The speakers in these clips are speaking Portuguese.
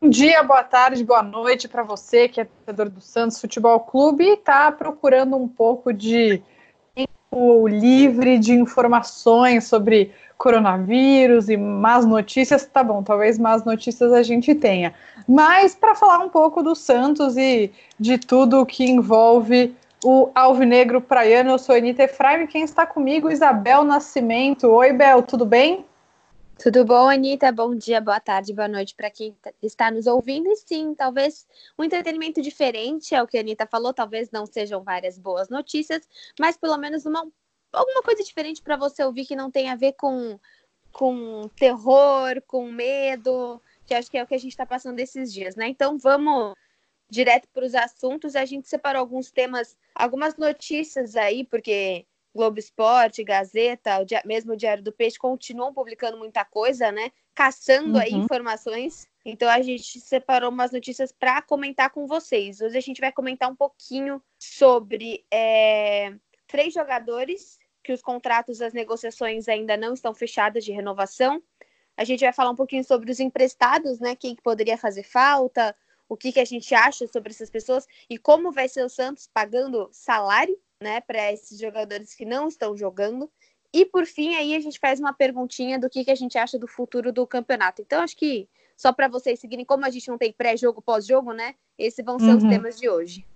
Bom dia, boa tarde, boa noite para você que é torcedor do Santos Futebol Clube e está procurando um pouco de tempo livre de informações sobre coronavírus e más notícias. Tá bom, talvez más notícias a gente tenha. Mas para falar um pouco do Santos e de tudo que envolve o Alvinegro Praiano, eu sou Anitta Efraim, quem está comigo, Isabel Nascimento. Oi, Bel, tudo bem? Tudo bom, Anitta? Bom dia, boa tarde, boa noite para quem tá, está nos ouvindo. E sim, talvez um entretenimento diferente, é o que a Anitta falou. Talvez não sejam várias boas notícias, mas pelo menos uma, alguma coisa diferente para você ouvir que não tem a ver com, com terror, com medo, que acho que é o que a gente está passando esses dias, né? Então vamos direto para os assuntos. A gente separou alguns temas, algumas notícias aí, porque Globo Esporte, Gazeta, o dia, mesmo o Diário do Peixe continuam publicando muita coisa, né? Caçando uhum. aí informações. Então a gente separou umas notícias para comentar com vocês. Hoje a gente vai comentar um pouquinho sobre é, três jogadores que os contratos das negociações ainda não estão fechadas de renovação. A gente vai falar um pouquinho sobre os emprestados, né? Quem que poderia fazer falta, o que, que a gente acha sobre essas pessoas e como vai ser o Santos pagando salário né, para esses jogadores que não estão jogando. E por fim, aí a gente faz uma perguntinha do que, que a gente acha do futuro do campeonato. Então, acho que só para vocês seguirem, como a gente não tem pré-jogo, pós-jogo, né? Esses vão ser uhum. os temas de hoje.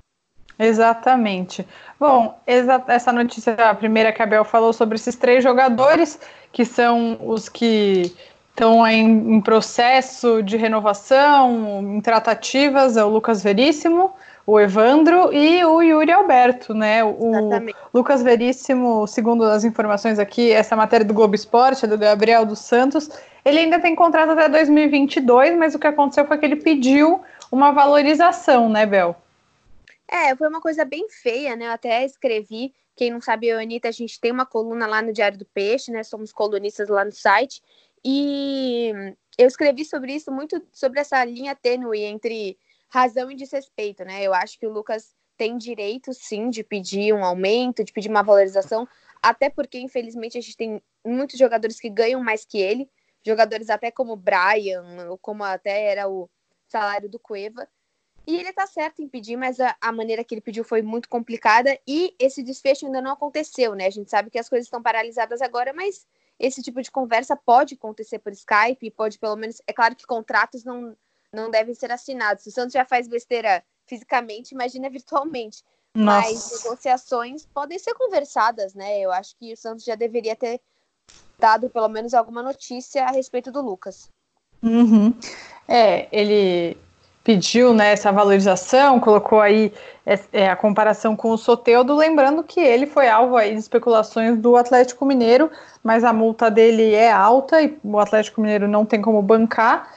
Exatamente. Bom, exa essa notícia, a primeira que a Bel falou sobre esses três jogadores, que são os que estão em, em processo de renovação, em tratativas, é o Lucas Veríssimo, o Evandro e o Yuri Alberto, né? O Exatamente. Lucas Veríssimo, segundo as informações aqui, essa matéria do Globo Esporte, do Gabriel dos Santos, ele ainda tem contrato até 2022, mas o que aconteceu foi que ele pediu uma valorização, né, Bel? É, foi uma coisa bem feia, né? Eu até escrevi. Quem não sabe, eu a Anitta, a gente tem uma coluna lá no Diário do Peixe, né? Somos colunistas lá no site. E eu escrevi sobre isso, muito sobre essa linha tênue entre razão e desrespeito, né? Eu acho que o Lucas tem direito, sim, de pedir um aumento, de pedir uma valorização, até porque, infelizmente, a gente tem muitos jogadores que ganham mais que ele, jogadores até como o Brian, ou como até era o salário do Cueva. E ele tá certo em pedir, mas a, a, maneira que ele pediu foi muito complicada e esse desfecho ainda não aconteceu, né? A gente sabe que as coisas estão paralisadas agora, mas esse tipo de conversa pode acontecer por Skype, pode pelo menos. É claro que contratos não, não devem ser assinados. Se o Santos já faz besteira fisicamente, imagina virtualmente. Nossa. Mas negociações podem ser conversadas, né? Eu acho que o Santos já deveria ter dado pelo menos alguma notícia a respeito do Lucas. Uhum. É, ele pediu né, essa valorização, colocou aí é, a comparação com o Soteudo, lembrando que ele foi alvo aí de especulações do Atlético Mineiro, mas a multa dele é alta e o Atlético Mineiro não tem como bancar.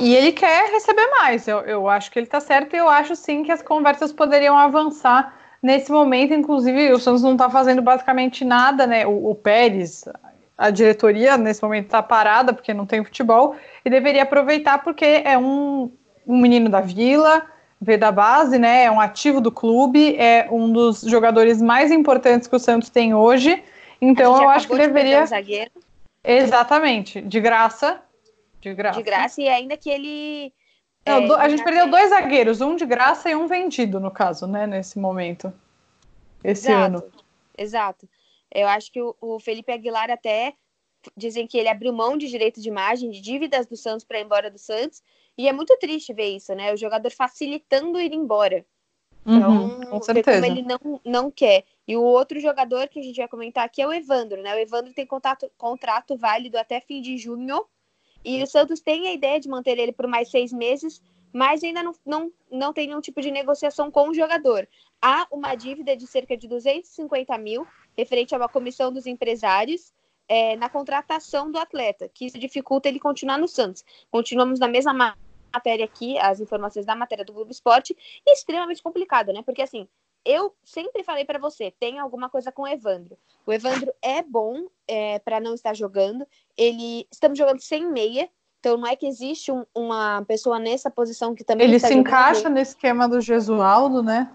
E ele quer receber mais. Eu, eu acho que ele está certo e eu acho sim que as conversas poderiam avançar nesse momento. Inclusive, o Santos não está fazendo basicamente nada, né? O, o Pérez, a diretoria nesse momento está parada porque não tem futebol e deveria aproveitar porque é um, um menino da vila, veio da base, né? É um ativo do clube, é um dos jogadores mais importantes que o Santos tem hoje. Então eu acho que deveria. Exatamente, de graça de graça. De graça, e ainda que ele. Não, é, a gente perdeu dois zagueiros, um de graça e um vendido, no caso, né, nesse momento. Esse exato, ano. Exato. Eu acho que o, o, Felipe Aguilar até dizem que ele abriu mão de direito de imagem, de dívidas do Santos para ir embora do Santos. E é muito triste ver isso, né? O jogador facilitando ir embora. Então, uhum, com certeza. como ele não, não quer. E o outro jogador que a gente vai comentar aqui é o Evandro, né? O Evandro tem contato, contrato válido até fim de junho e o Santos tem a ideia de manter ele por mais seis meses, mas ainda não, não, não tem nenhum tipo de negociação com o jogador. Há uma dívida de cerca de 250 mil, referente a uma comissão dos empresários, é, na contratação do atleta, que isso dificulta ele continuar no Santos. Continuamos na mesma matéria aqui, as informações da matéria do Globo Esporte, extremamente complicado, né? Porque assim, eu sempre falei para você, tem alguma coisa com o Evandro. O Evandro é bom é, para não estar jogando. Ele estamos jogando sem meia, então não é que existe um, uma pessoa nessa posição que também ele se encaixa no esquema do Gesualdo, né?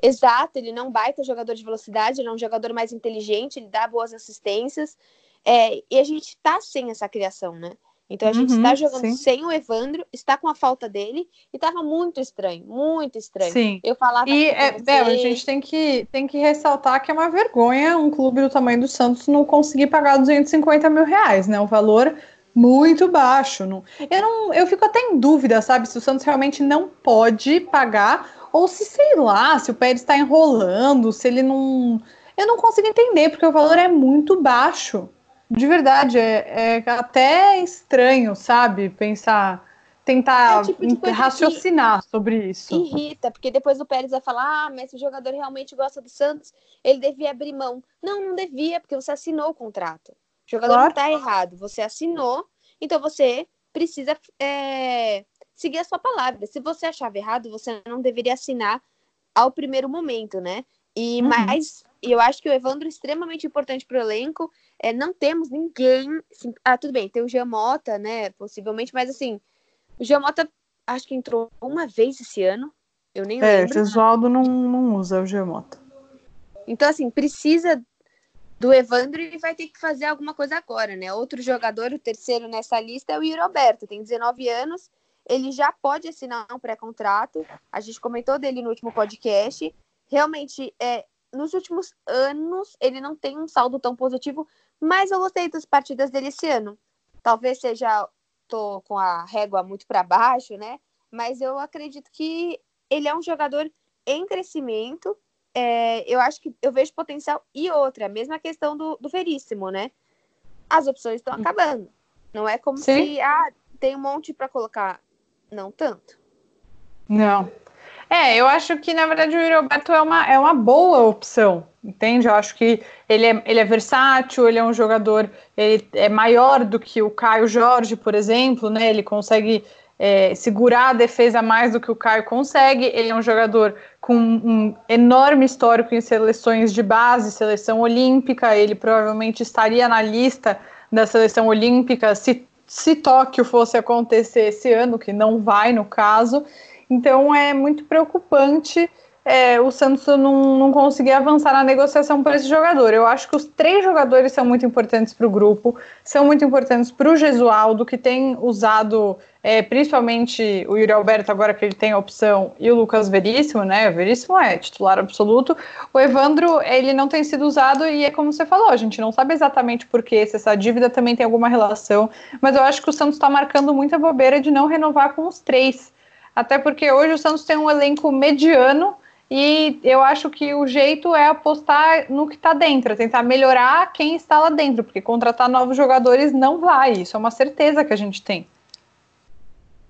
Exato, ele não baita jogador de velocidade, ele é um jogador mais inteligente, ele dá boas assistências. É, e a gente está sem essa criação, né? Então a gente está uhum, jogando sim. sem o Evandro, está com a falta dele e estava muito estranho, muito estranho. Sim. Eu falava. E é, você... Bela, a gente tem que, tem que ressaltar que é uma vergonha um clube do tamanho do Santos não conseguir pagar 250 mil reais, né? Um valor muito baixo. Não, eu, não, eu fico até em dúvida, sabe, se o Santos realmente não pode pagar ou se, sei lá, se o Pérez está enrolando, se ele não. Eu não consigo entender, porque o valor é muito baixo. De verdade, é, é até estranho, sabe? Pensar, tentar é tipo raciocinar sobre isso. Irrita, porque depois o Pérez vai falar: ah, mas se o jogador realmente gosta do Santos, ele devia abrir mão. Não, não devia, porque você assinou o contrato. O jogador claro. não tá errado, você assinou, então você precisa é, seguir a sua palavra. Se você achava errado, você não deveria assinar ao primeiro momento, né? E uhum. mais, eu acho que o Evandro é extremamente importante para o elenco é, não temos ninguém. Assim, ah, tudo bem, tem o Giamota, né? Possivelmente, mas assim, o Giamota acho que entrou uma vez esse ano. Eu nem é, lembro. É, o Gesualdo não, não usa o Giamota. Então, assim, precisa do Evandro e vai ter que fazer alguma coisa agora, né? Outro jogador, o terceiro nessa lista, é o Yuri Alberto, tem 19 anos, ele já pode assinar um pré-contrato. A gente comentou dele no último podcast. Realmente, é, nos últimos anos, ele não tem um saldo tão positivo, mas eu gostei das partidas dele esse ano. Talvez seja, tô com a régua muito para baixo, né? Mas eu acredito que ele é um jogador em crescimento. É, eu acho que eu vejo potencial. E outra, a mesma questão do, do Veríssimo, né? As opções estão acabando. Não é como Sim. se ah, tem um monte para colocar. Não tanto. Não. É, eu acho que na verdade o Yuri Alberto é uma, é uma boa opção entende? Eu acho que ele é, ele é versátil, ele é um jogador, ele é maior do que o Caio Jorge, por exemplo, né? Ele consegue é, segurar a defesa mais do que o Caio consegue. Ele é um jogador com um enorme histórico em seleções de base, seleção olímpica. Ele provavelmente estaria na lista da seleção olímpica se, se Tóquio fosse acontecer esse ano, que não vai no caso. Então é muito preocupante é, o Santos não, não conseguir avançar na negociação por esse jogador. Eu acho que os três jogadores são muito importantes para o grupo, são muito importantes para o Gesualdo, que tem usado é, principalmente o Yuri Alberto, agora que ele tem a opção, e o Lucas Veríssimo, né? O Veríssimo é titular absoluto. O Evandro, ele não tem sido usado e é como você falou, a gente não sabe exatamente por que, se essa dívida também tem alguma relação, mas eu acho que o Santos está marcando muita bobeira de não renovar com os três. Até porque hoje o Santos tem um elenco mediano e eu acho que o jeito é apostar no que está dentro, tentar melhorar quem está lá dentro, porque contratar novos jogadores não vai. Isso é uma certeza que a gente tem.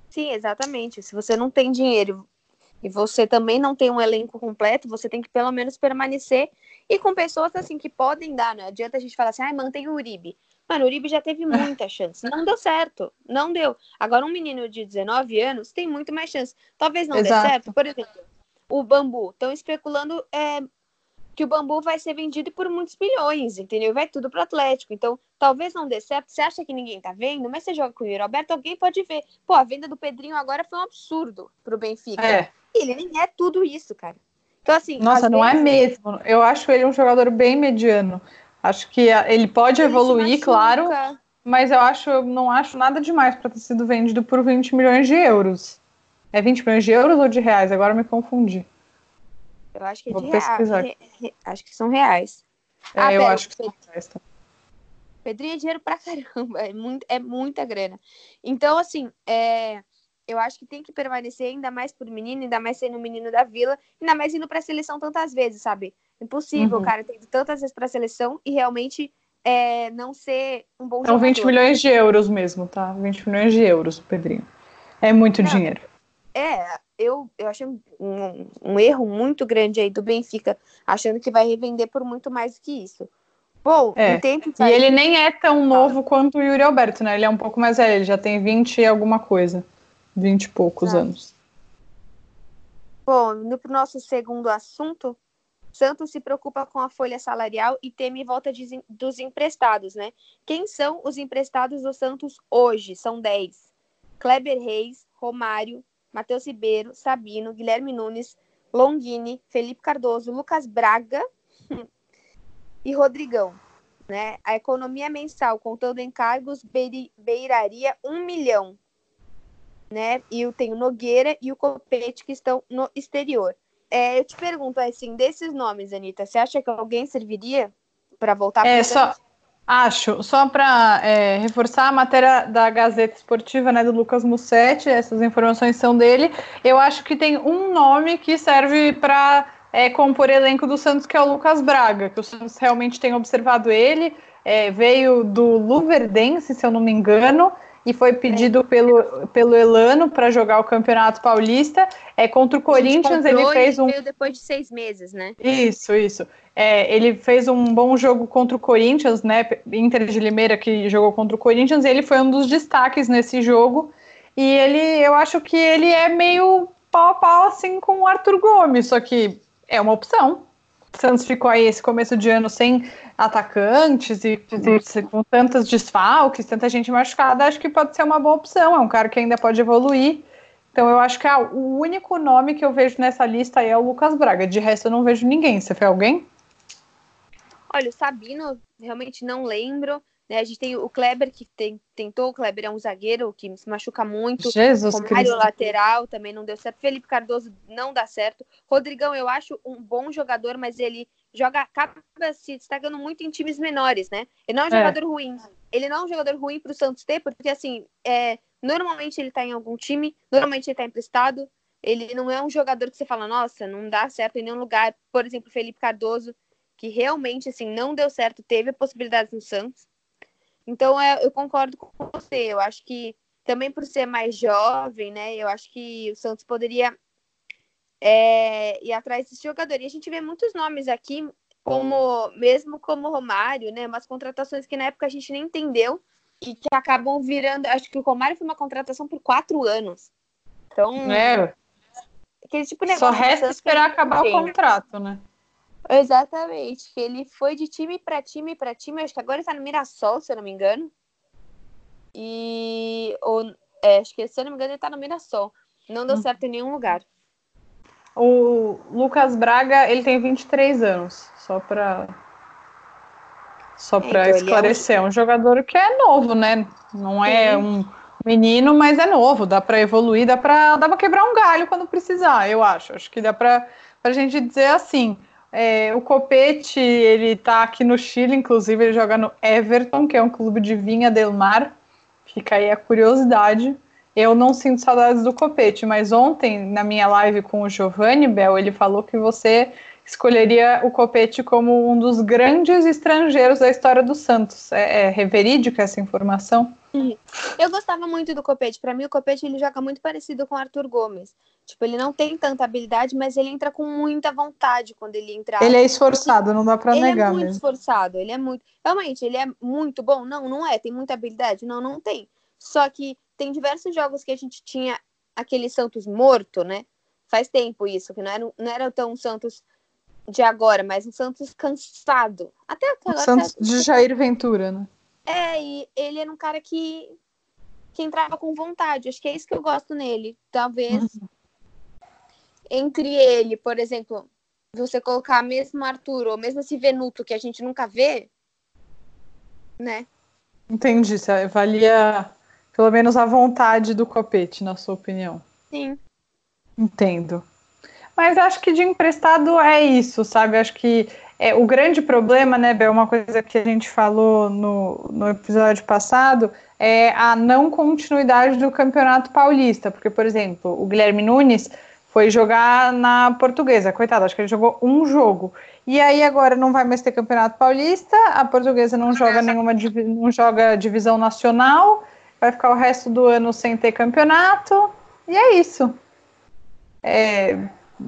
Sim, exatamente. Se você não tem dinheiro e você também não tem um elenco completo, você tem que pelo menos permanecer e com pessoas assim que podem dar. Não adianta a gente falar assim, ah, mantém o Uribe. Mano, o Uribe já teve muita chance. Não deu certo. Não deu. Agora, um menino de 19 anos tem muito mais chance. Talvez não Exato. dê certo. Por exemplo, o bambu. Estão especulando é, que o bambu vai ser vendido por muitos milhões, entendeu? Vai tudo pro Atlético. Então, talvez não dê certo. Você acha que ninguém tá vendo? Mas você joga com o Yuri Alberto, alguém pode ver. Pô, a venda do Pedrinho agora foi um absurdo pro Benfica. É. Ele nem é tudo isso, cara. Então, assim. Nossa, não é vezes... é mesmo. Eu acho ele um jogador bem mediano. Acho que ele pode ele evoluir, claro. Mas eu acho, eu não acho nada demais para ter sido vendido por 20 milhões de euros. É 20 milhões de euros ou de reais? Agora me confundi. Eu acho que é Vou de pesquisar. Re, re, acho que são reais. É, ah, eu pera, acho que são reais. Tá? Pedrinho é dinheiro pra caramba, é, muito, é muita grana. Então, assim, é, eu acho que tem que permanecer ainda mais por menino, ainda mais sendo o menino da vila, ainda mais indo pra seleção tantas vezes, sabe? Impossível, uhum. cara, ter ido tantas vezes pra seleção e realmente é, não ser um bom São jogador. 20 milhões de euros mesmo, tá? 20 milhões de euros, Pedrinho. É muito não, dinheiro. É, eu, eu achei um, um, erro muito grande aí do Benfica, achando que vai revender por muito mais do que isso. Bom, é. E ele nem é tão novo quanto o Yuri Alberto, né? Ele é um pouco mais velho, ele já tem 20 e alguma coisa. 20 e poucos anos. Bom, indo para o nosso segundo assunto, Santos se preocupa com a folha salarial e teme volta de, dos emprestados, né? Quem são os emprestados do Santos hoje? São 10. Kleber Reis, Romário, Matheus Ribeiro, Sabino, Guilherme Nunes, Longini, Felipe Cardoso, Lucas Braga e Rodrigão. Né? A economia mensal, contando encargos, beiraria um milhão. Né? E eu tenho Nogueira e o Copete que estão no exterior. É, eu te pergunto assim, desses nomes, Anitta, você acha que alguém serviria para voltar é, só Acho, só para é, reforçar a matéria da Gazeta Esportiva, né, do Lucas Mussetti, essas informações são dele. Eu acho que tem um nome que serve para é, compor elenco do Santos, que é o Lucas Braga, que o Santos realmente tem observado ele, é, veio do Luverdense, se eu não me engano, e foi pedido pelo, pelo Elano para jogar o Campeonato Paulista. É contra o Corinthians, ele fez um. Veio depois de seis meses, né? Isso, isso. É, ele fez um bom jogo contra o Corinthians, né? Inter de Limeira que jogou contra o Corinthians, ele foi um dos destaques nesse jogo. E ele, eu acho que ele é meio pau a pau assim com o Arthur Gomes, só que é uma opção. O Santos ficou aí esse começo de ano sem atacantes e, e com tantas desfalques, tanta gente machucada, acho que pode ser uma boa opção. É um cara que ainda pode evoluir. Então eu acho que é o único nome que eu vejo nessa lista aí é o Lucas Braga. De resto eu não vejo ninguém. Você vê alguém? Olha, o Sabino, realmente não lembro. Né? A gente tem o Kleber, que tem, tentou. O Kleber é um zagueiro que se machuca muito. Jesus Romário Cristo. lateral também não deu certo. Felipe Cardoso não dá certo. Rodrigão, eu acho um bom jogador, mas ele joga, acaba se destacando muito em times menores, né? Ele não é um é. jogador ruim. Ele não é um jogador ruim para o Santos ter, porque assim, é, normalmente ele está em algum time, normalmente ele está emprestado. Ele não é um jogador que você fala, nossa, não dá certo em nenhum lugar. Por exemplo, Felipe Cardoso, que realmente assim não deu certo, teve possibilidades no Santos. Então é, eu concordo com você. Eu acho que também por ser mais jovem, né? Eu acho que o Santos poderia é, ir atrás desse jogador. E a gente vê muitos nomes aqui, como mesmo como Romário, né? Umas contratações que na época a gente nem entendeu e que acabam virando. Acho que o Romário foi uma contratação por quatro anos. Então. É. Aquele tipo de Só resta esperar acabar o contrato, né? Exatamente. Ele foi de time para time para time. Acho que agora ele tá no Mirassol, se eu não me engano. E. Ou, é, acho que, se eu não me engano, ele tá no Mirassol. Não deu hum. certo em nenhum lugar. O Lucas Braga, ele tem 23 anos, só para só para então, esclarecer, é um... é um... jogador que é novo, né? Não é Sim. um menino, mas é novo, dá para evoluir, dá para dá para quebrar um galho quando precisar, eu acho. Acho que dá para a gente dizer assim. É, o Copete, ele tá aqui no Chile, inclusive ele joga no Everton, que é um clube de Vinha del Mar. Fica aí a curiosidade. Eu não sinto saudades do Copete, mas ontem, na minha live com o Giovanni Bel, ele falou que você escolheria o Copete como um dos grandes estrangeiros da história do Santos. É, é verídica essa informação? Eu gostava muito do Copete. Para mim, o Copete ele joga muito parecido com o Arthur Gomes. Tipo, ele não tem tanta habilidade, mas ele entra com muita vontade quando ele entra. Ele é esforçado, não dá para negar. Ele é muito mesmo. esforçado, ele é muito. Realmente, ele é muito bom? Não, não é. Tem muita habilidade? Não, não tem. Só que tem diversos jogos que a gente tinha aquele Santos morto, né? Faz tempo isso, que não era, não era tão Santos de agora, mas um Santos cansado. Até agora. Santos de Jair Ventura, né? É, e ele era um cara que, que entrava com vontade. Acho que é isso que eu gosto nele. Talvez uhum. entre ele, por exemplo, você colocar mesmo Arthur ou mesmo esse Venuto que a gente nunca vê, né? Entendi. Valia pelo menos a vontade do Copete, na sua opinião. Sim. Entendo. Mas acho que de emprestado é isso, sabe? Acho que é, o grande problema, né, Bel, uma coisa que a gente falou no, no episódio passado, é a não continuidade do Campeonato Paulista. Porque, por exemplo, o Guilherme Nunes foi jogar na portuguesa. Coitado, acho que ele jogou um jogo. E aí agora não vai mais ter Campeonato Paulista, a portuguesa não joga nenhuma não joga divisão nacional vai ficar o resto do ano sem ter campeonato, e é isso. É,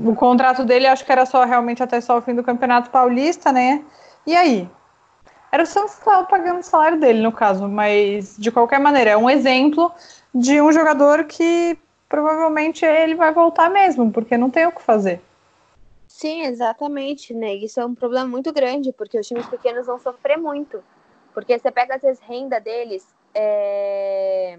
o contrato dele acho que era só realmente até só o fim do Campeonato Paulista, né? E aí? Era o Santos que estava pagando o salário dele, no caso, mas de qualquer maneira, é um exemplo de um jogador que provavelmente ele vai voltar mesmo, porque não tem o que fazer. Sim, exatamente, né? Isso é um problema muito grande, porque os times pequenos vão sofrer muito. Porque você pega, às vezes, renda deles. É...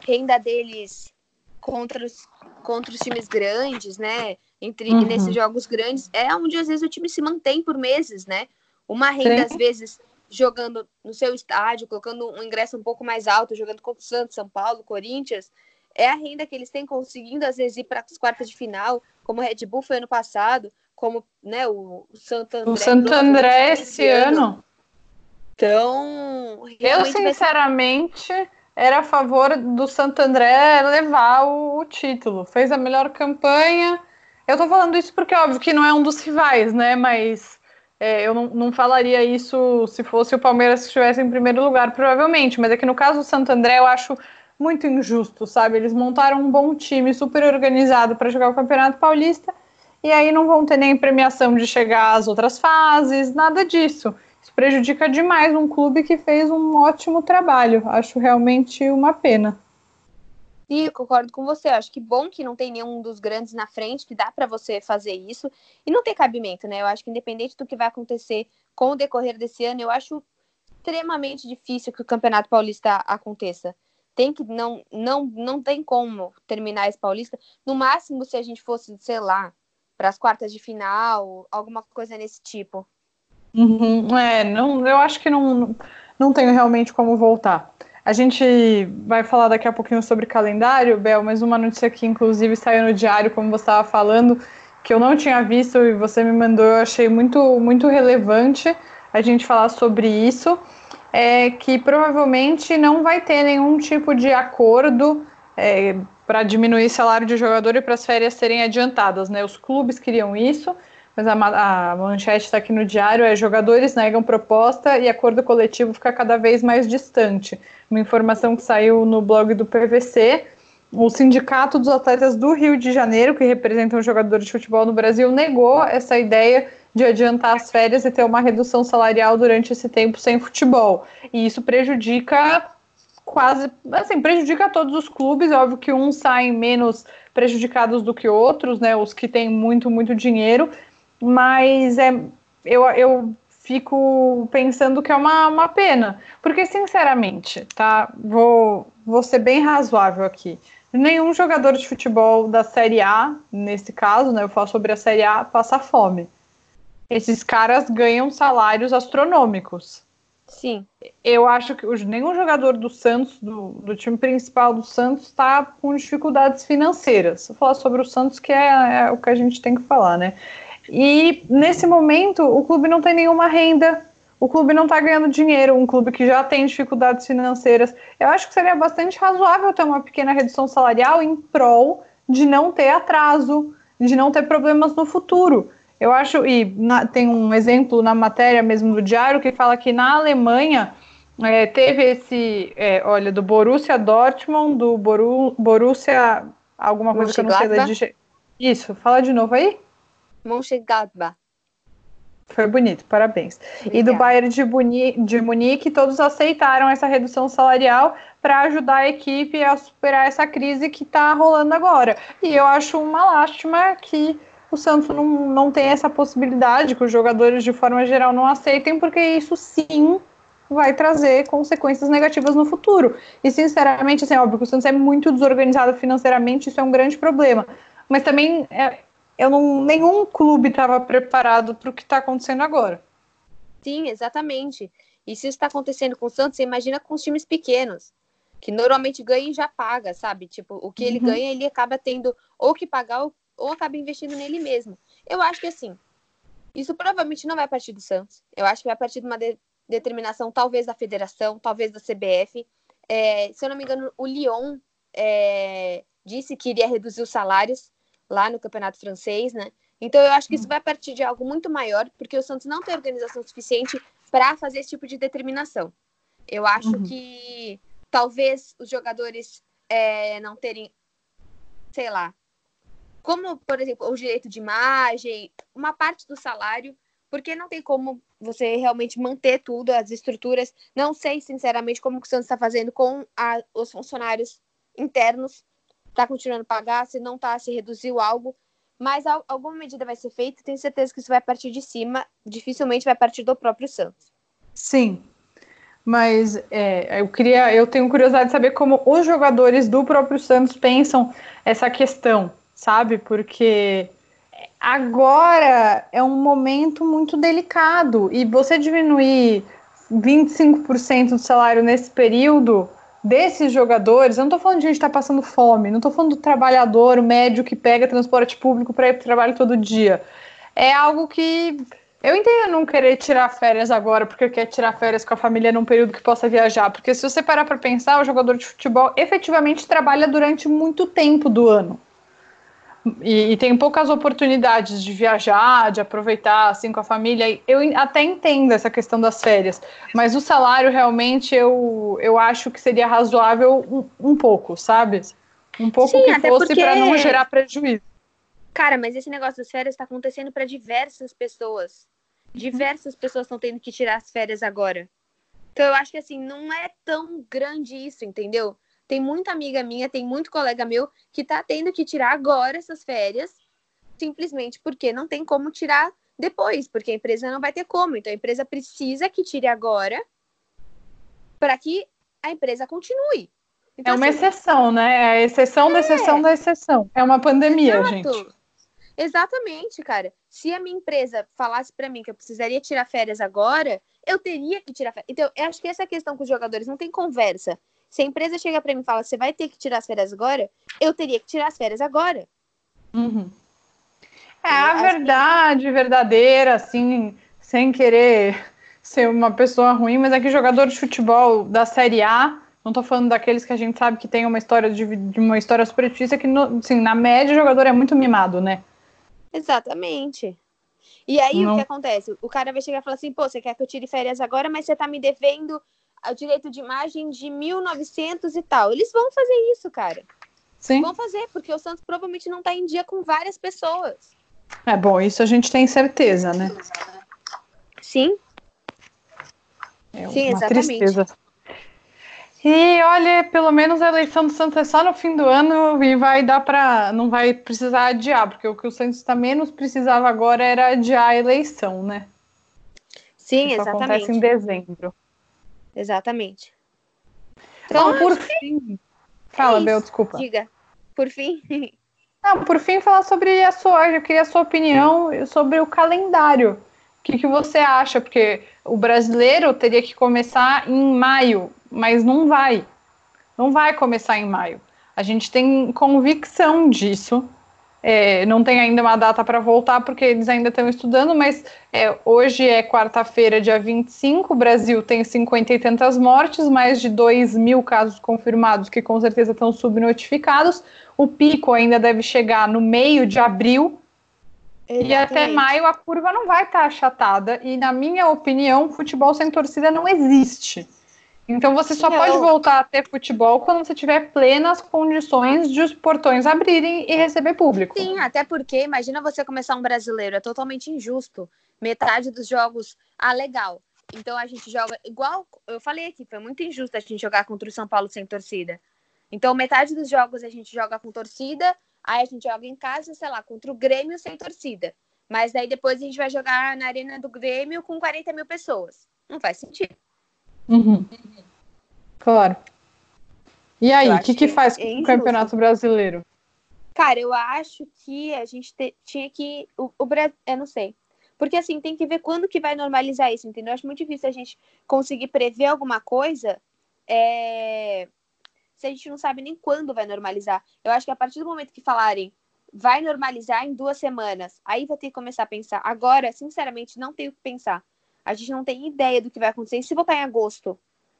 Renda deles contra os, contra os times grandes, né? Entre uhum. nesses jogos grandes, é onde às vezes o time se mantém por meses, né? Uma renda, Sim. às vezes, jogando no seu estádio, colocando um ingresso um pouco mais alto, jogando contra o Santos, São Paulo, Corinthians, é a renda que eles têm conseguindo, às vezes, ir para as quartas de final, como o Red Bull foi ano passado, como né, o Santo André. O Santo André esse ano. ano. Então, eu sinceramente ser... era a favor do Santo André levar o, o, título. Fez a melhor campanha. Eu tô falando isso porque, óbvio, que não é um dos rivais, né? Mas é, eu não, não falaria isso se fosse o Palmeiras que estivesse em primeiro lugar, provavelmente. Mas é que no caso do Santo André, eu acho muito injusto, sabe? Eles montaram um bom time, super organizado para jogar o Campeonato Paulista, e aí não vão ter nem premiação de chegar às outras fases, nada disso. Prejudica demais um clube que fez um ótimo trabalho. Acho realmente uma pena. Sim, concordo com você. Acho que bom que não tem nenhum dos grandes na frente, que dá para você fazer isso. E não tem cabimento, né? Eu acho que independente do que vai acontecer com o decorrer desse ano, eu acho extremamente difícil que o Campeonato Paulista aconteça tem que não não não tem como terminar esse paulista. No máximo se a gente fosse, sei lá, para as quartas de final, alguma coisa nesse tipo. Uhum, é, não, eu acho que não não tenho realmente como voltar. A gente vai falar daqui a pouquinho sobre calendário, Bel, mas uma notícia que inclusive saiu no diário, como você estava falando, que eu não tinha visto e você me mandou, eu achei muito muito relevante a gente falar sobre isso é que provavelmente não vai ter nenhum tipo de acordo é, para diminuir salário de jogador e para as férias serem adiantadas, né? Os clubes queriam isso, mas a, a manchete está aqui no diário: é jogadores negam proposta e acordo coletivo fica cada vez mais distante. Uma informação que saiu no blog do PVC. O Sindicato dos Atletas do Rio de Janeiro, que representa os jogadores de futebol no Brasil, negou essa ideia de adiantar as férias e ter uma redução salarial durante esse tempo sem futebol. E isso prejudica quase, assim, prejudica todos os clubes, é óbvio que uns saem menos prejudicados do que outros, né, os que têm muito, muito dinheiro, mas é, eu, eu fico pensando que é uma, uma pena, porque sinceramente, tá, vou, vou ser bem razoável aqui, nenhum jogador de futebol da Série A, nesse caso, né, eu falo sobre a Série A, passa fome esses caras ganham salários astronômicos. Sim. Eu acho que nenhum jogador do Santos, do, do time principal do Santos, está com dificuldades financeiras. Vou falar sobre o Santos, que é, é, o que a gente tem que falar, né? E nesse momento, o clube não tem nenhuma renda, o clube não está ganhando dinheiro, um clube que já tem dificuldades financeiras. Eu acho que seria bastante razoável ter uma pequena redução salarial em prol de não ter atraso, de não ter problemas no futuro. Eu acho, e na, tem um exemplo na matéria mesmo do Diário que fala que na Alemanha é, teve esse, é, olha, do Borussia Dortmund, do Boru, Borussia, alguma coisa que eu não sei da Isso, fala de novo aí. Mönchengladbach. Foi bonito, parabéns. Obrigada. E do Bayern de, Buni, de Munique, todos aceitaram essa redução salarial para ajudar a equipe a superar essa crise que está rolando agora. E eu acho uma lástima que o Santos não, não tem essa possibilidade, que os jogadores de forma geral não aceitem, porque isso sim vai trazer consequências negativas no futuro. E sinceramente, assim, óbvio que o Santos é muito desorganizado financeiramente, isso é um grande problema. Mas também é, eu não, nenhum clube estava preparado para o que está acontecendo agora. Sim, exatamente. E se isso está acontecendo com o Santos, você imagina com os times pequenos, que normalmente ganha e já paga, sabe? Tipo, o que ele uhum. ganha, ele acaba tendo ou que pagar ou ou acaba investindo nele mesmo. Eu acho que assim, isso provavelmente não vai partir do Santos. Eu acho que vai partir de uma de determinação, talvez da federação, talvez da CBF. É, se eu não me engano, o Lyon é, disse que iria reduzir os salários lá no campeonato francês, né? Então eu acho que isso vai partir de algo muito maior, porque o Santos não tem organização suficiente para fazer esse tipo de determinação. Eu acho uhum. que talvez os jogadores é, não terem, sei lá, como, por exemplo, o direito de imagem, uma parte do salário, porque não tem como você realmente manter tudo, as estruturas. Não sei, sinceramente, como o Santos está fazendo com a, os funcionários internos. Está continuando a pagar, se não está, se reduziu algo. mas alguma medida vai ser feita, tenho certeza que isso vai partir de cima, dificilmente vai partir do próprio Santos. Sim, mas é, eu queria, eu tenho curiosidade de saber como os jogadores do próprio Santos pensam essa questão, sabe? Porque agora é um momento muito delicado e você diminuir 25% do salário nesse período desses jogadores, eu não estou falando de gente estar tá passando fome, não estou falando do trabalhador, médio que pega transporte público para ir para o trabalho todo dia. É algo que eu entendo não querer tirar férias agora, porque quer tirar férias com a família num período que possa viajar. Porque se você parar para pensar, o jogador de futebol efetivamente trabalha durante muito tempo do ano. E, e, tem poucas oportunidades de viajar, de aproveitar assim com a família. Eu até entendo essa questão das férias, mas o salário realmente eu, eu acho que seria razoável um, um pouco, sabe? Um pouco Sim, que fosse porque... para não gerar prejuízo. Cara, mas esse negócio das férias está acontecendo para diversas pessoas. Diversas pessoas estão tendo que tirar as férias agora. Então eu acho que assim, não é tão grande isso, entendeu? Tem muita amiga minha, tem muito colega meu que tá tendo que tirar agora essas férias, simplesmente porque não tem como tirar depois, porque a empresa não vai ter como. Então a empresa precisa que tire agora para que a empresa continue. Então, é uma assim, exceção, né? É a exceção é... da exceção da exceção. É uma pandemia, Exato. gente. Exatamente, cara. Se a minha empresa falasse para mim que eu precisaria tirar férias agora, eu teria que tirar férias. Então, eu acho que essa questão com os jogadores não tem conversa. Se a empresa chega para mim e fala, você vai ter que tirar as férias agora, eu teria que tirar as férias agora. Uhum. É a verdade que... verdadeira, assim, sem querer ser uma pessoa ruim, mas é que jogador de futebol da Série A, não tô falando daqueles que a gente sabe que tem uma história de, de uma história super difícil, que no, assim, na média o jogador é muito mimado, né? Exatamente. E aí não. o que acontece? O cara vai chegar e falar assim: pô, você quer que eu tire férias agora, mas você tá me devendo o direito de imagem de 1900 e tal. Eles vão fazer isso, cara. Sim. Vão fazer, porque o Santos provavelmente não tá em dia com várias pessoas. É bom, isso a gente tem certeza, né? Sim. É Sim, exatamente. Tristeza. E olha, pelo menos a eleição do Santos é só no fim do ano e vai dar para. não vai precisar adiar, porque o que o Santos tá menos precisava agora era adiar a eleição, né? Sim, Isso exatamente. acontece em dezembro. Exatamente. Então, então por fim. Fala, é Bel, desculpa. Diga. Por fim. Não, por fim, falar sobre a sua. Eu queria a sua opinião sobre o calendário. O que, que você acha? Porque o brasileiro teria que começar em maio mas não vai. Não vai começar em maio. A gente tem convicção disso. É, não tem ainda uma data para voltar, porque eles ainda estão estudando, mas é, hoje é quarta-feira, dia 25. O Brasil tem cinquenta e tantas mortes, mais de 2 mil casos confirmados, que com certeza estão subnotificados. O pico ainda deve chegar no meio de abril. Exatamente. E até maio a curva não vai estar tá achatada. E, na minha opinião, futebol sem torcida não existe. Então você só pode voltar a ter futebol quando você tiver plenas condições de os portões abrirem e receber público. Sim, até porque imagina você começar um brasileiro, é totalmente injusto. Metade dos jogos, ah, legal. Então a gente joga igual, eu falei aqui, foi muito injusto a gente jogar contra o São Paulo sem torcida. Então metade dos jogos a gente joga com torcida, aí a gente joga em casa, sei lá, contra o Grêmio sem torcida. Mas daí depois a gente vai jogar na arena do Grêmio com 40 mil pessoas. Não faz sentido. Uhum. Claro. E aí, o que, que, faz é com o Campeonato Brasileiro? Cara, eu acho que a gente te, tinha que. O, o Brasil. Eu não sei. Porque assim, tem que ver quando que vai normalizar isso, entendeu? Eu acho muito difícil a gente conseguir prever alguma coisa é... se a gente não sabe nem quando vai normalizar. Eu acho que a partir do momento que falarem vai normalizar em duas semanas, aí vai ter que começar a pensar. Agora, sinceramente, não tenho o que pensar. A gente não tem ideia do que vai acontecer. E se voltar em agosto?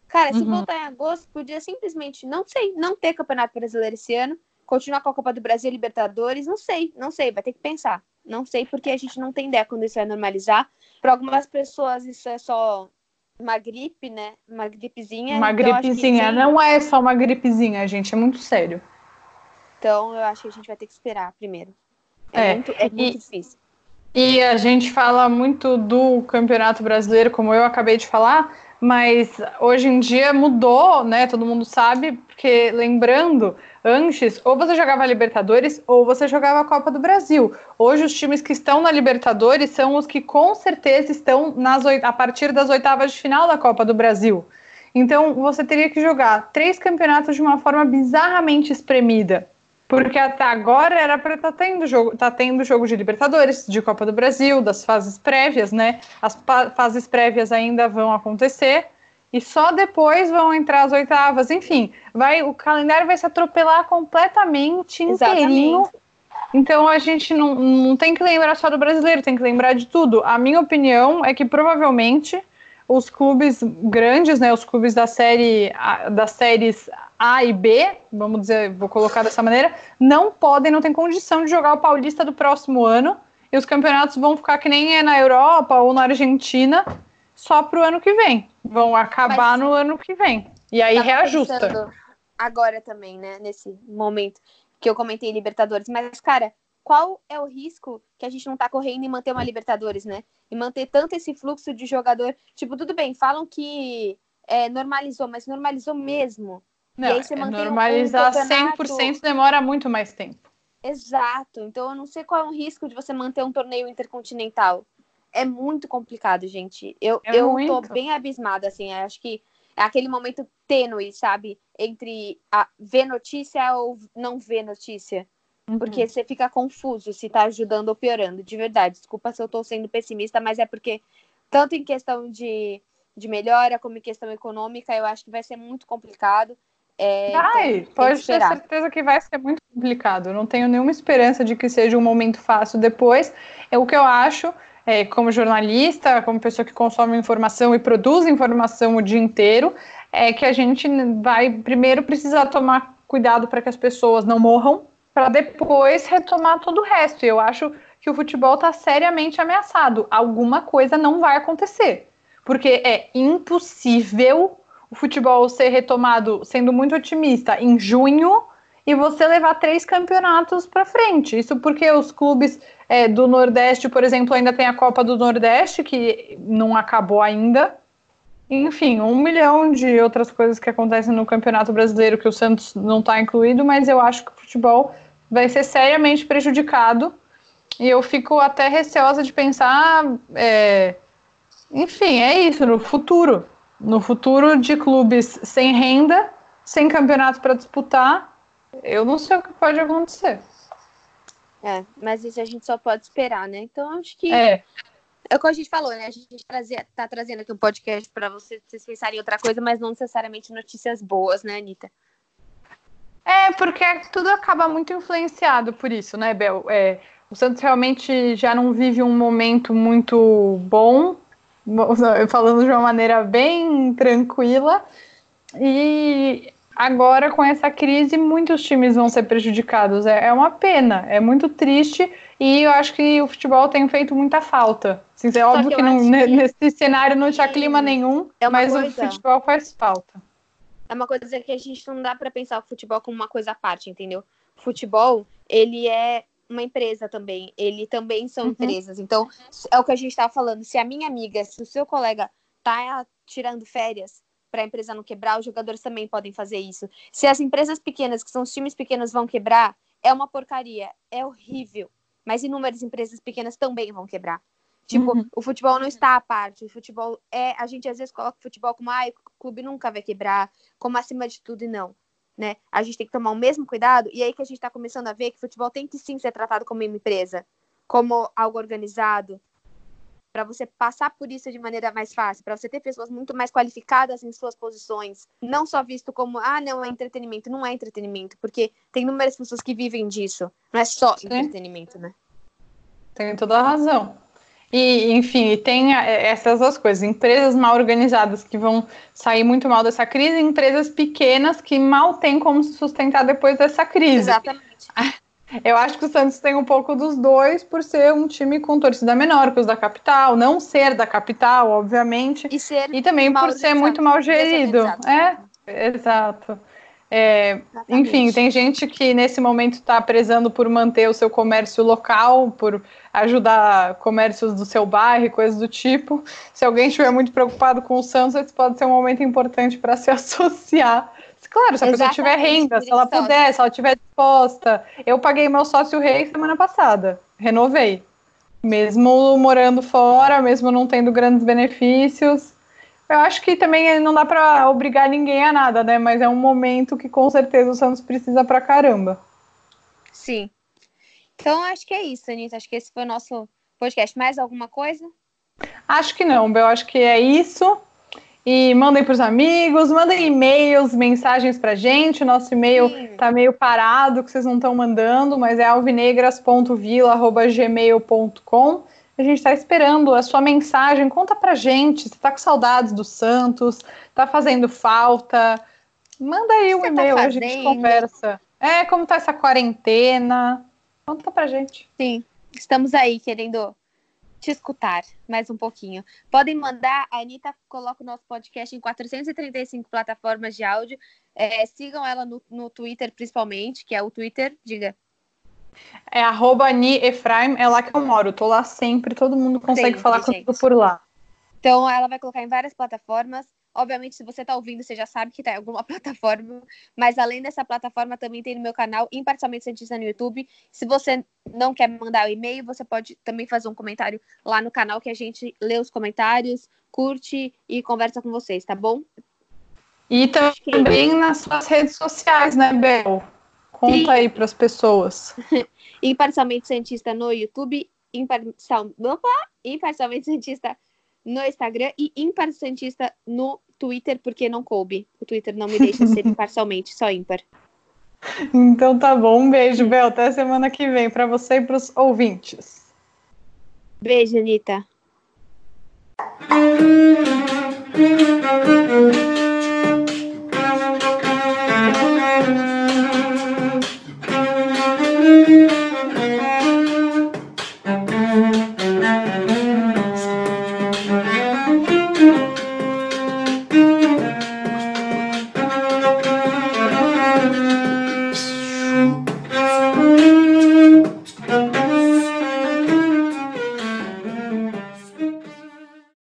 Cara, se uhum. voltar em agosto, podia simplesmente, não sei, não ter Campeonato Brasileiro esse ano, continuar com a Copa do Brasil Libertadores, não sei, não sei, vai ter que pensar. Não sei porque a gente não tem ideia quando isso vai normalizar. Para algumas pessoas isso é só uma gripe, né? Uma gripezinha. Uma gripezinha, não é só uma gripezinha, gente, é muito sério. Então eu acho que a gente vai ter que esperar primeiro. É, é muito, é muito e, difícil. E a gente fala muito do Campeonato Brasileiro, como eu acabei de falar, mas hoje em dia mudou, né? Todo mundo sabe, porque lembrando, antes, ou você jogava Libertadores ou você jogava a Copa do Brasil. Hoje, os times que estão na Libertadores são os que com certeza estão nas, a partir das oitavas de final da Copa do Brasil. Então, você teria que jogar três campeonatos de uma forma bizarramente espremida. Porque até agora era para estar tá tendo jogo, tá tendo jogo de Libertadores, de Copa do Brasil, das fases prévias, né? As fases prévias ainda vão acontecer e só depois vão entrar as oitavas. Enfim, vai o calendário vai se atropelar completamente inteirinho. Exatamente. Então a gente não, não tem que lembrar só do brasileiro, tem que lembrar de tudo. A minha opinião é que provavelmente os clubes grandes, né, os clubes da série das séries A e B, vamos dizer, vou colocar dessa maneira, não podem, não tem condição de jogar o Paulista do próximo ano. E os campeonatos vão ficar que nem é na Europa ou na Argentina, só para o ano que vem. Vão acabar Mas, no ano que vem. E aí reajusta. Agora também, né? Nesse momento que eu comentei Libertadores. Mas, cara, qual é o risco que a gente não tá correndo em manter uma Libertadores, né? E manter tanto esse fluxo de jogador. Tipo, tudo bem, falam que é, normalizou, mas normalizou mesmo. Não, e aí você é mantém normalizar um campeonato... 100% demora muito mais tempo. Exato. Então eu não sei qual é o risco de você manter um torneio intercontinental. É muito complicado, gente. Eu, é eu muito. tô bem abismada, assim. Acho que é aquele momento tênue, sabe? Entre a ver notícia ou não ver notícia. Uhum. Porque você fica confuso se tá ajudando ou piorando, de verdade. Desculpa se eu tô sendo pessimista, mas é porque, tanto em questão de, de melhora como em questão econômica, eu acho que vai ser muito complicado. É, Ai, então, pode ter certeza que vai ser muito complicado. não tenho nenhuma esperança de que seja um momento fácil depois. É o que eu acho, é, como jornalista, como pessoa que consome informação e produz informação o dia inteiro, é que a gente vai primeiro precisar tomar cuidado para que as pessoas não morram, para depois retomar todo o resto. Eu acho que o futebol está seriamente ameaçado. Alguma coisa não vai acontecer. Porque é impossível o futebol ser retomado, sendo muito otimista, em junho e você levar três campeonatos para frente. Isso porque os clubes é, do Nordeste, por exemplo, ainda tem a Copa do Nordeste, que não acabou ainda. Enfim, um milhão de outras coisas que acontecem no Campeonato Brasileiro que o Santos não está incluído, mas eu acho que o futebol vai ser seriamente prejudicado. E eu fico até receosa de pensar. É, enfim, é isso, no futuro. No futuro de clubes sem renda, sem campeonato para disputar, eu não sei o que pode acontecer. É, mas isso a gente só pode esperar, né? Então acho que. É. É o que a gente falou, né? A gente está trazendo aqui um podcast para vocês, vocês pensarem em outra coisa, mas não necessariamente notícias boas, né, Anitta? É, porque tudo acaba muito influenciado por isso, né, Bel? É, o Santos realmente já não vive um momento muito bom, falando de uma maneira bem tranquila, e agora com essa crise muitos times vão ser prejudicados. É, é uma pena, é muito triste, e eu acho que o futebol tem feito muita falta. Assim, é óbvio que, que não, que... nesse cenário não tinha clima nenhum, é mas coisa... o futebol faz falta é uma coisa que a gente não dá para pensar o futebol como uma coisa à parte, entendeu? O futebol, ele é uma empresa também, ele também são uhum. empresas. Então, é o que a gente estava falando. Se a minha amiga, se o seu colega tá tirando férias para a empresa não quebrar, os jogadores também podem fazer isso. Se as empresas pequenas, que são os times pequenos, vão quebrar, é uma porcaria, é horrível. Mas inúmeras empresas pequenas também vão quebrar. Tipo, uhum. o futebol não está à parte. O futebol é. A gente às vezes coloca o futebol como, ah, o clube nunca vai quebrar, como acima de tudo, e não. Né? A gente tem que tomar o mesmo cuidado, e aí que a gente está começando a ver que o futebol tem que sim ser tratado como uma empresa, como algo organizado, para você passar por isso de maneira mais fácil, para você ter pessoas muito mais qualificadas em suas posições, não só visto como, ah, não, é entretenimento, não é entretenimento, porque tem inúmeras pessoas que vivem disso, não é só sim. entretenimento, né? Tem toda a razão. E, enfim, tem essas duas coisas: empresas mal organizadas que vão sair muito mal dessa crise, e empresas pequenas que mal têm como se sustentar depois dessa crise. Exatamente. Eu acho que o Santos tem um pouco dos dois, por ser um time com torcida menor que os da capital, não ser da capital, obviamente. E, ser e também por ser muito mal gerido. É, exato. É, enfim, tem gente que nesse momento está prezando por manter o seu comércio local, por ajudar comércios do seu bairro, coisas do tipo. Se alguém estiver muito preocupado com o Santos, esse pode ser um momento importante para se associar. Claro, se a pessoa tiver renda, se ela puder, se ela estiver disposta. Eu paguei meu sócio rei semana passada, renovei. Mesmo morando fora, mesmo não tendo grandes benefícios, eu acho que também não dá para obrigar ninguém a nada, né? Mas é um momento que com certeza o Santos precisa pra caramba. Sim. Então acho que é isso, Anitta. Acho que esse foi o nosso podcast. Mais alguma coisa? Acho que não, Bel. Acho que é isso. E mandem para os amigos, mandem e-mails, mensagens para gente. Nosso e-mail Sim. tá meio parado, que vocês não estão mandando, mas é alvinegras.vila.gmail.com. A gente está esperando a sua mensagem. Conta pra gente. Você tá com saudades do Santos? Tá fazendo falta? Manda aí um tá e-mail, tá a gente conversa. É, como tá essa quarentena? Conta pra gente. Sim, estamos aí querendo te escutar mais um pouquinho. Podem mandar, a Anitta coloca o nosso podcast em 435 plataformas de áudio. É, sigam ela no, no Twitter, principalmente, que é o Twitter, diga. É arroba Efraim, é lá que eu moro. Tô lá sempre, todo mundo consegue falar comigo por lá. Então ela vai colocar em várias plataformas. Obviamente, se você está ouvindo, você já sabe que está em alguma plataforma. Mas além dessa plataforma, também tem no meu canal, Imparcialmente Cientista no YouTube. Se você não quer mandar o e-mail, você pode também fazer um comentário lá no canal que a gente lê os comentários, curte e conversa com vocês, tá bom? E também nas suas redes sociais, né, Bel? Conta Sim. aí para as pessoas. Imparcialmente Cientista no YouTube, imparcial... Opa! Imparcialmente Cientista no Instagram e Imparcialmente Cientista no Twitter, porque não coube. O Twitter não me deixa ser imparcialmente, só ímpar. Então tá bom, um beijo, Bel. Até semana que vem para você e para os ouvintes. Beijo, Anitta.